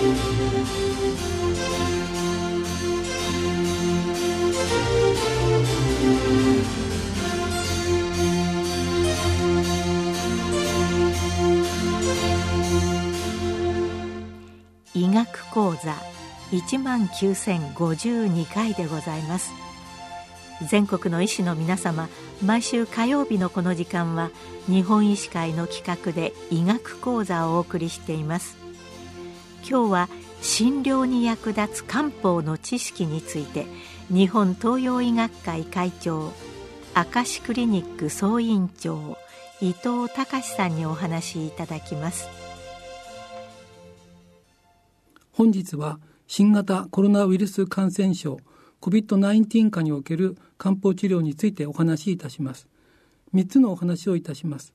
医学講座一万九千五十二回でございます。全国の医師の皆様毎週火曜日のこの時間は日本医師会の企画で医学講座をお送りしています。今日は診療に役立つ漢方の知識について日本東洋医学会会長明石クリニック総院長伊藤隆さんにお話しいただきます。本日は新型コロナウイルス感染症 COVID-19 下における漢方治療についてお話しいたします。3つのお話をいたします。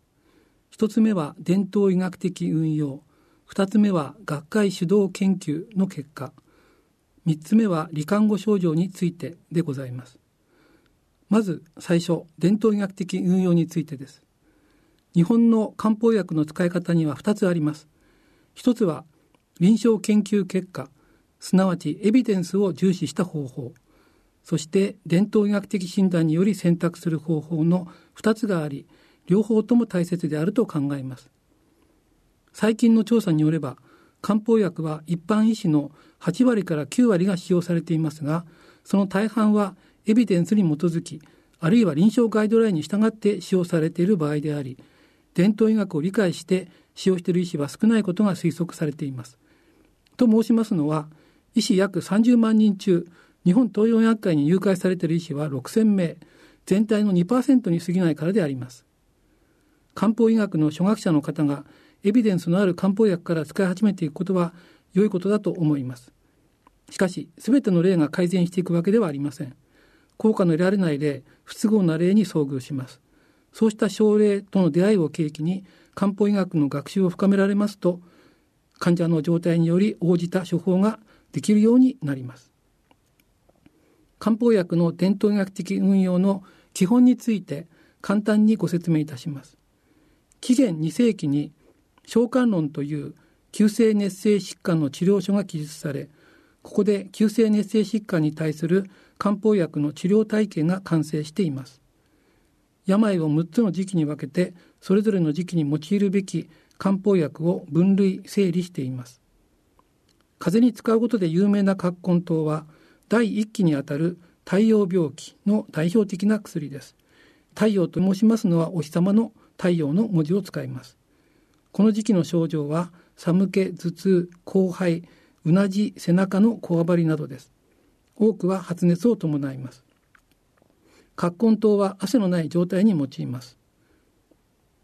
1つ目は伝統医学的運用。2つ目は学会主導研究の結果。3つ目は罹患後症状についてでございます。まず最初伝統医学的運用についてです。日本の漢方薬の使い方には2つあります。1つは臨床研究結果。すなわちエビデンスを重視した方法。そして伝統医学的診断により選択する方法の2つがあり両方とも大切であると考えます。最近の調査によれば漢方薬は一般医師の8割から9割が使用されていますがその大半はエビデンスに基づきあるいは臨床ガイドラインに従って使用されている場合であり伝統医学を理解して使用している医師は少ないことが推測されています。と申しますのは医師約30万人中日本東洋医学会に入会されている医師は6000名全体の2%に過ぎないからであります。漢方医学の初学者の方がエビデンスのある漢方薬から使い始めていくことは良いことだと思います。しかし全ての例が改善していくわけではありません。効果の得られない例不都合な例に遭遇します。そうした症例との出会いを契機に漢方医学の学習を深められますと患者の状態により応じた処方ができるようになります。漢方薬の伝統医学的運用の基本について簡単にご説明いたします。紀元2世紀に召喚論という急性熱性疾患の治療書が記述されここで急性熱性疾患に対する漢方薬の治療体系が完成しています。病を6つの時期に分けてそれぞれの時期に用いるべき漢方薬を分類整理しています。風邪に使うことで有名な葛根湯は第一期にあたる太陽病気の代表的な薬です。太陽と申しますのはお日様の太陽の文字を使います。この時期の症状は寒気頭痛後肺うなじ背中のこわばりなどです。多くは発熱を伴います。葛根湯は汗のない状態に用います。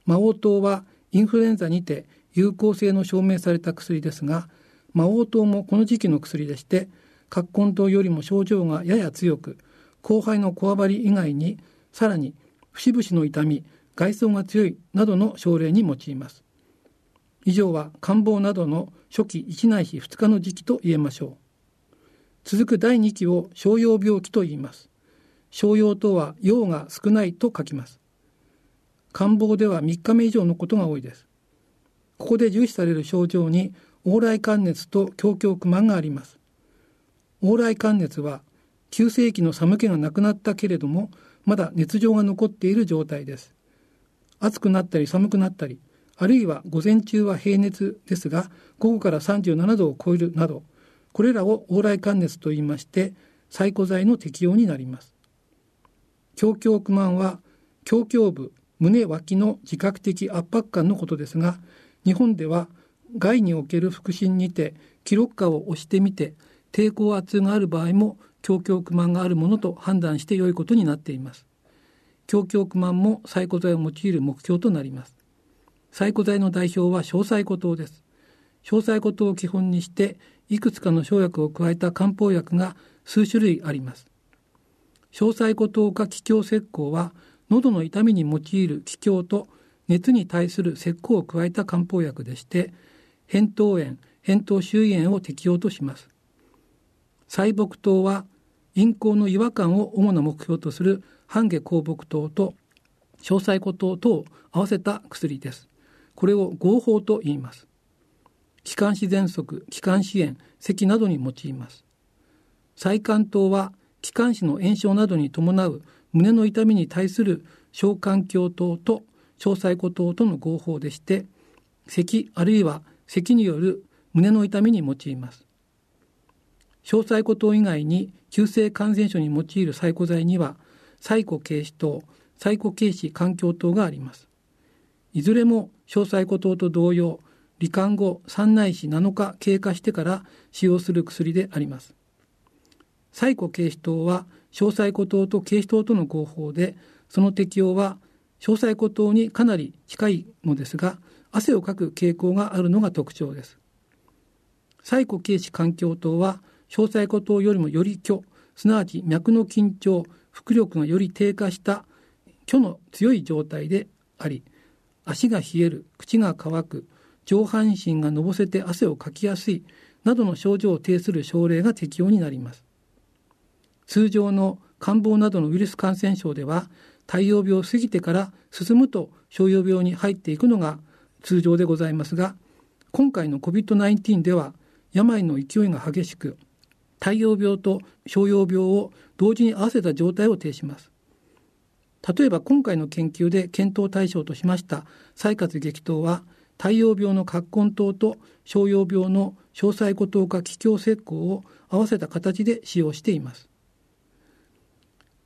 魔王糖はインフルエンザにて有効性の証明された薬ですが魔王糖もこの時期の薬でして葛根糖よりも症状がやや強く後輩のこわばり以外にさらに節々の痛み外装が強いなどの症例に用います。以上は感冒などの初期1ない日2日の時期と言えましょう。続く第2期を商用病気と言います。商用とは用が少ないと書きます。感冒では3日目以上のことが多いです。ここで重視される症状に往来寒熱と胸胸不満があります。往来寒熱は急性期の寒気がなくなったけれどもまだ熱情が残っている状態です。暑くなったり寒くなったりあるいは午前中は平熱ですが午後から37度を超えるなどこれらを往来寒熱と言いまして最古剤の適用になります。胸胸不満は胸胸部胸脇の自覚的圧迫感のことですが日本では外における腹心にて記録下を押してみて抵抗圧がある場合も胸胸不満があるものと判断して良いことになっています。胸胸不満も細古剤を用いる目標となります。細古剤の代表は小細古糖です。小細古糖を基本にしていくつかの生薬を加えた漢方薬が数種類あります。小細古糖か気境石膏は喉の痛みに用いる気境と熱に対する石膏を加えた漢方薬でして扁桃炎扁桃周囲炎を適用とします。細木糖は陰行の違和感を主な目標とする半下香木糖と小細古糖とを合わせた薬です。これを合法と言います。気管支喘息気管支炎咳などに用います。再管糖は気管支の炎症などに伴う胸の痛みに対する小環境糖と小細胞糖との合法でして咳あるいは咳による胸の痛みに用います。小細胞糖以外に急性感染症に用いる細胞剤には細胞軽視糖細胞軽視環境糖があります。いずれも小細胞糖と同様罹患後3ないし7日経過してから使用する薬であります。細胞軽視糖は小細胞糖と軽視糖との合法でその適用は小細胞糖にかなり近いのですが汗をかく傾向があるのが特徴です。細胞軽視環境糖は小細胞糖よりもより虚すなわち脈の緊張腹力がより低下した虚の強い状態であり足が冷える口が乾く上半身がのぼせて汗をかきやすいなどの症状を呈する症例が適用になります。通常の感冒などのウイルス感染症では太陽病を過ぎてから進むと商用病に入っていくのが通常でございますが今回の COVID-19 では病の勢いが激しく太陽病と商用病を同時に合わせた状態を呈します。例えば今回の研究で検討対象としました採活激闘は太陽病の葛根糖と商用病の詳細固糖化気境石膏を合わせた形で使用しています。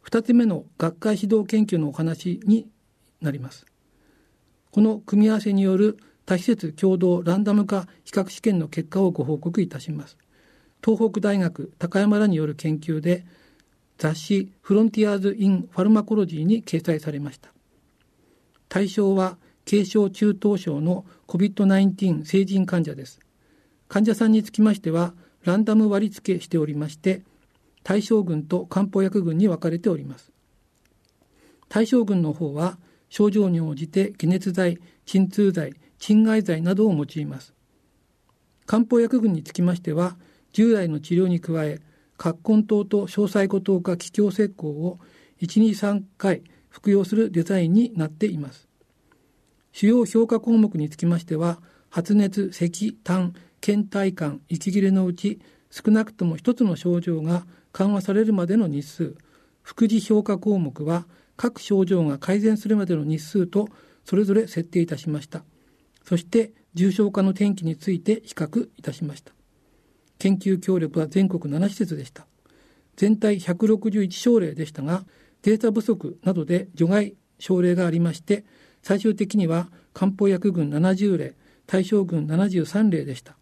2つ目の学会指導研究のお話になります。この組み合わせによる多施設共同ランダム化比較試験の結果をご報告いたします。東北大学高山らによる研究で雑誌フロンティアーズ・イン・ファルマコロジーに掲載されました。対象は軽症中等症の COVID-19 成人患者です。患者さんにつきましてはランダム割り付けしておりまして対象群と漢方薬群に分かれております。対象群の方は症状に応じて解熱剤鎮痛剤鎮害剤などを用います。漢方薬群につきましては従来の治療に加え葛根糖と詳細固糖化気境石膏を123回服用するデザインになっています。主要評価項目につきましては発熱咳痰倦怠感息切れのうち少なくとも一つの症状が緩和されるまでの日数。副次評価項目は各症状が改善するまでの日数とそれぞれ設定いたしました。そして重症化の転機について比較いたしました。研究協力は全国7施設でした。全体161症例でしたがデータ不足などで除外症例がありまして最終的には漢方薬群70例対象群73例でした。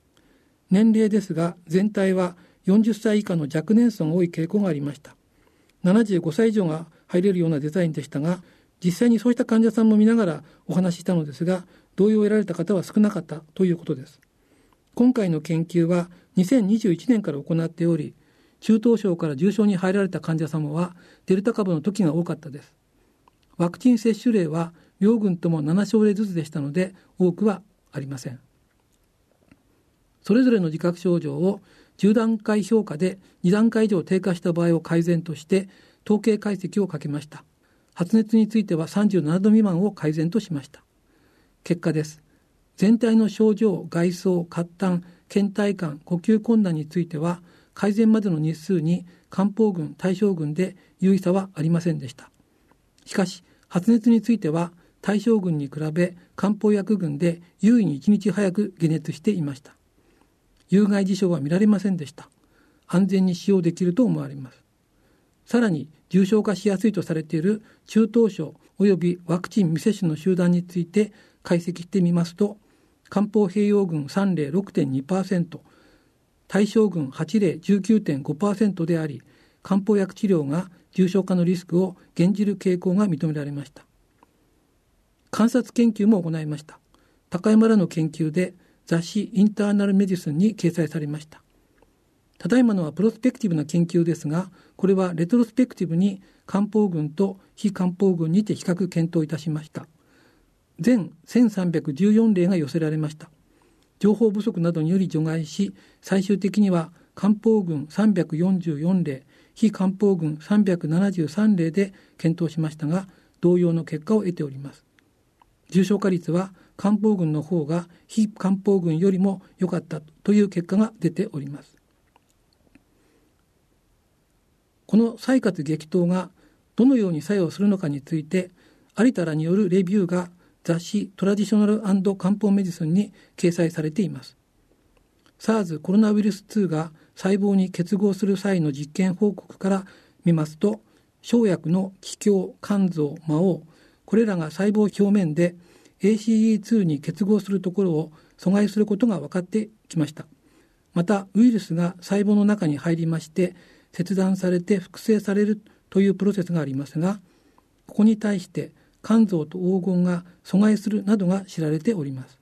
年齢ですが全体は40歳以下の若年層が多い傾向がありました。75歳以上が入れるようなデザインでしたが実際にそうした患者さんも見ながらお話ししたのですが同意を得られた方は少なかったということです。今回の研究は2021年から行っており中等症から重症に入られた患者様はデルタ株の時が多かったです。ワクチン接種例は両軍とも7症例ずつでしたので多くはありません。それぞれの自覚症状を10段階評価で2段階以上低下した場合を改善として統計解析をかけました。発熱については37度未満を改善としました。結果です。全体の症状外装活胆倦怠感呼吸困難については改善までの日数に漢方群対象群で有意差はありませんでした。しかし発熱については対象群に比べ漢方薬群で優位に1日早く解熱していました。有害事象は見られませんでした。安全に使用できると思われます。さらに重症化しやすいとされている中等症及びワクチン未接種の集団について解析してみますと漢方併用群3例6.2%対象群8例19.5%であり漢方薬治療が重症化のリスクを減じる傾向が認められました。観察研究も行いました。高山らの研究で雑誌インターナルメディスンに掲載されました。ただいまのはプロスペクティブな研究ですがこれはレトロスペクティブに漢方群と非漢方群にて比較検討いたしました。全1314例が寄せられました。情報不足などにより除外し最終的には漢方群344例非漢方群373例で検討しましたが同様の結果を得ております。重症化率は漢方群の方が非漢方群よりも良かったという結果が出ております。この採活激闘がどのように作用するのかについて有田らによるレビューが雑誌トラディショナル漢方メディスンに掲載されています。SARS コロナウイルス2が細胞に結合する際の実験報告から見ますと生薬の気境肝臓魔王これらが細胞表面で ACE2 に結合するところを阻害することが分かってきました。またウイルスが細胞の中に入りまして切断されて複製されるというプロセスがありますがここに対して肝臓と黄金が阻害するなどが知られております。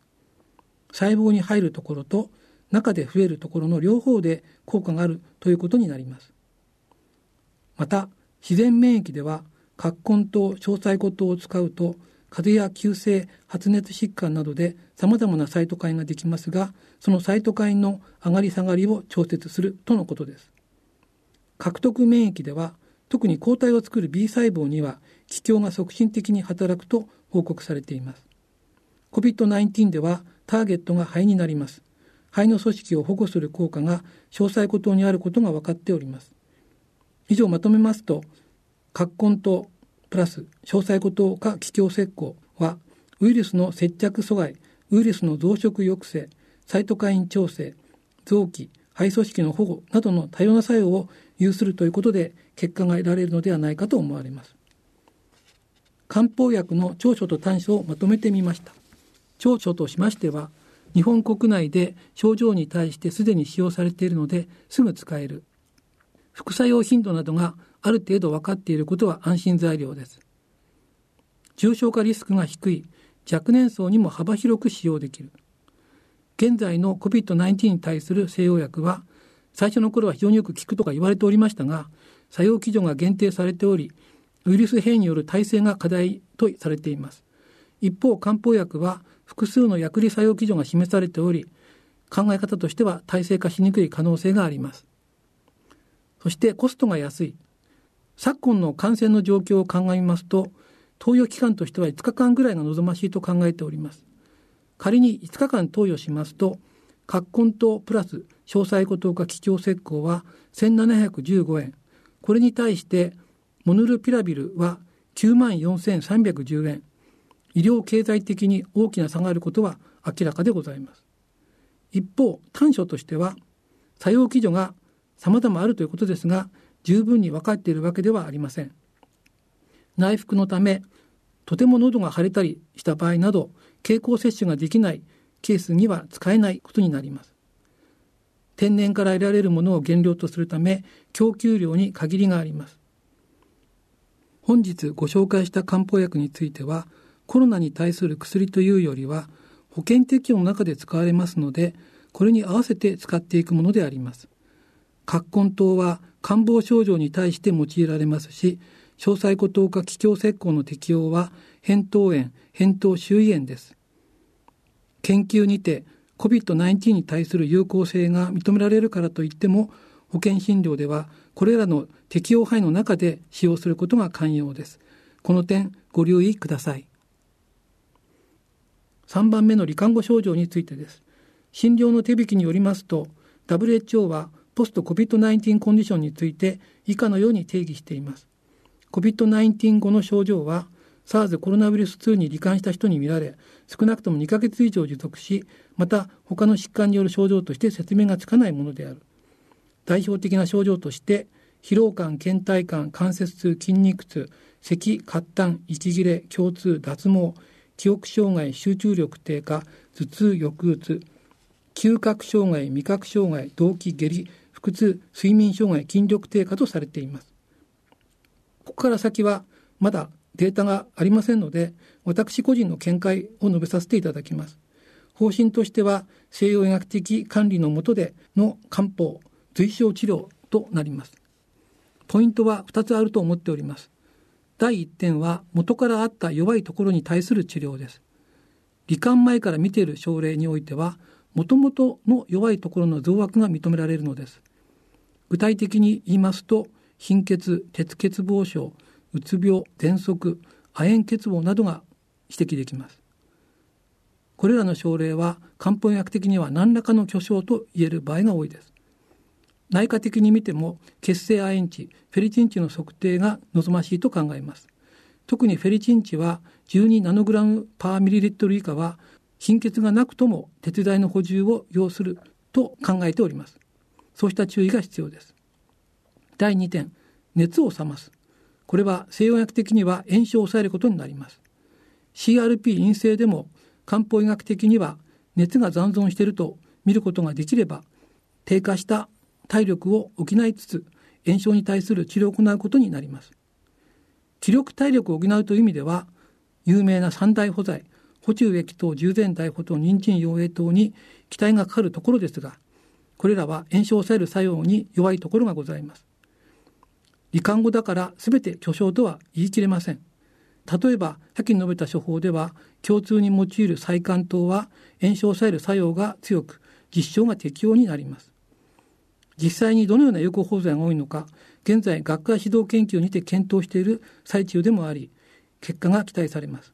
細胞に入るところと中で増えるところの両方で効果があるということになります。また自然免疫では葛根糖詳細骨糖を使うと風邪や急性発熱疾患などでさまざまなサイトカインができますがそのサイトカインの上がり下がりを調節するとのことです。獲得免疫では特に抗体を作る B 細胞には気境が促進的に働くと報告されています。COVID-19 ではターゲットが肺になります。肺の組織を保護する効果が詳細固糖にあることが分かっております。以上まとめますと葛根とプラス詳細固糖化気境石膏はウイルスの接着阻害ウイルスの増殖抑制サイトカイン調整臓器肺組織の保護などの多様な作用を有するということで結果が得られるのではないかと思われます。漢方薬の長所と短所をまとめてみました。長所としましては日本国内で症状に対してすでに使用されているのですぐ使える。副作用頻度などがある程度分かっていることは安心材料です。重症化リスクが低い若年層にも幅広く使用できる。現在の COVID-19 に対する西洋薬は最初の頃は非常によく効くとか言われておりましたが作用基準が限定されておりウイルス変異による耐性が課題とされています。一方漢方薬は複数の薬理作用基準が示されており考え方としては耐性化しにくい可能性があります。そしてコストが安い。昨今の感染の状況を鑑みますと投与期間としては5日間ぐらいが望ましいと考えております。仮に5日間投与しますと葛根糖プラス詳細固糖化気境石膏は1715円。これに対してモヌルピラビルは9万4310円。医療経済的に大きな差があることは明らかでございます。一方短所としては作用基準が様々あるということですが十分に分かっているわけではありません。内服のためとても喉が腫れたりした場合など経口摂取ができないケースには使えないことになります。天然から得られるものを原料とするため供給量に限りがあります。本日ご紹介した漢方薬についてはコロナに対する薬というよりは保険適用の中で使われますのでこれに合わせて使っていくものであります。葛根糖は感冒症状に対して用いられますし詳細固糖化気境石膏の適用は扁桃炎扁桃周囲炎です。研究にて COVID-19 に対する有効性が認められるからといっても保険診療ではこれらの適用範囲の中で使用することが肝要です。この点ご留意ください。3番目の罹患後症状についてです。診療の手引きによりますと WHO はポスト COVID-19 コンディションについて以下のように定義しています。COVID-19 後の症状は SARS コロナウイルス2に罹患した人に見られ少なくとも2ヶ月以上持続しまた他の疾患による症状として説明がつかないものである。代表的な症状として疲労感倦怠感関節痛筋肉痛咳滑痰息切れ胸痛脱毛記憶障害集中力低下頭痛抑うつ嗅覚障害味覚障害動悸下痢腹痛睡眠障害筋力低下とされています。ここから先はまだデータがありませんので私個人の見解を述べさせていただきます。方針としては西洋医学的管理の下での漢方随症治療となります。ポイントは2つあると思っております。第1点は元からあった弱いところに対する治療です。罹患前から見ている症例においてはもともとの弱いところの増悪が認められるのです。具体的に言いますと貧血鉄欠乏症うつ病喘息亜鉛欠乏などが指摘できます。これらの症例は漢方薬的には何らかの巨症と言える場合が多いです。内科的に見ても血清亜鉛値フェリチン値の測定が望ましいと考えます。特にフェリチン値は12ナノグラムパーミリリットル以下は貧血がなくとも鉄剤の補充を要すると考えております。そうした注意が必要です。第2点熱を冷ます。これは西洋薬的には炎症を抑えることになります。CRP 陰性でも漢方医学的には熱が残存していると見ることができれば低下した体力を補いつつ炎症に対する治療を行うことになります。気力体力を補うという意味では有名な三大補剤補充液等従前大補と人参養栄等に期待がかかるところですがこれらは炎症を抑える作用に弱いところがございます。罹患後だから全て巨匠とは言い切れません。例えば先に述べた処方では共通に用いる細管等は炎症を抑える作用が強く実証が適用になります。実際にどのような有効法剤が多いのか現在学会指導研究にて検討している最中でもあり結果が期待されます。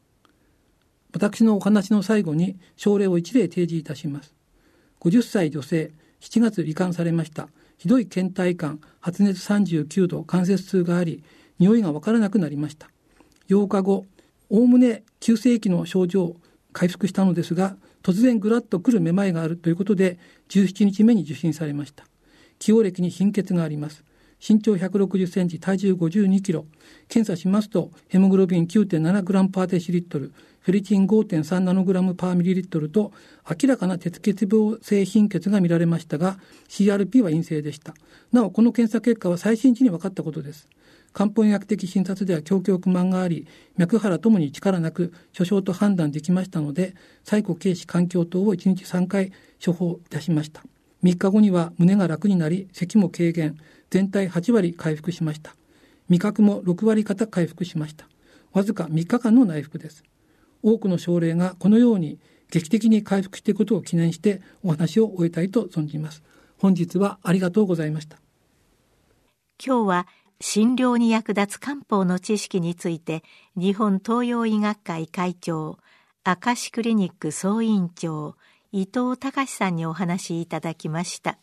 私のお話の最後に症例を一例提示いたします。50歳女性7月罹患されました。ひどい倦怠感発熱39度関節痛があり匂いがわからなくなりました。8日後おおむね急性期の症状回復したのですが突然ぐらっとくるめまいがあるということで17日目に受診されました。起用歴に貧血があります。身長160センチ体重52キロ。検査しますとヘモグロビン9.7グラムパーデシリットルフェリチン5.3ナノグラムパーミリリットルと明らかな鉄血病性貧血が見られましたが CRP は陰性でした。なおこの検査結果は最新時に分かったことです。漢方医学的診察では胸胸不満があり脈腹ともに力なく諸症と判断できましたので最古軽視環境等を1日3回処方いたしました。3日後には胸が楽になり咳も軽減。全体8割回復しました。味覚も6割方回復しました。わずか3日間の内服です。多くの症例がこのように劇的に回復していくことを記念してお話を終えたいと存じます。本日はありがとうございました。今日は診療に役立つ漢方の知識について日本東洋医学会会長明石クリニック総院長伊藤隆さんにお話しいただきました。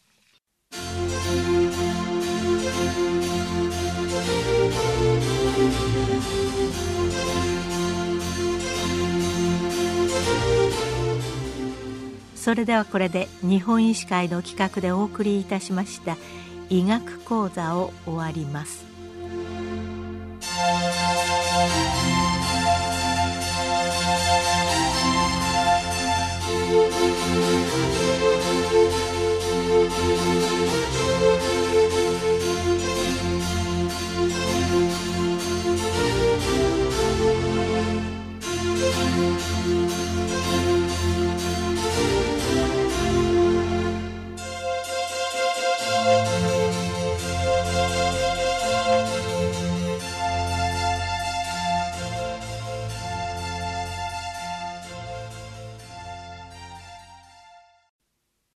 それではこれで日本医師会の企画でお送りいたしました医学講座を終わります「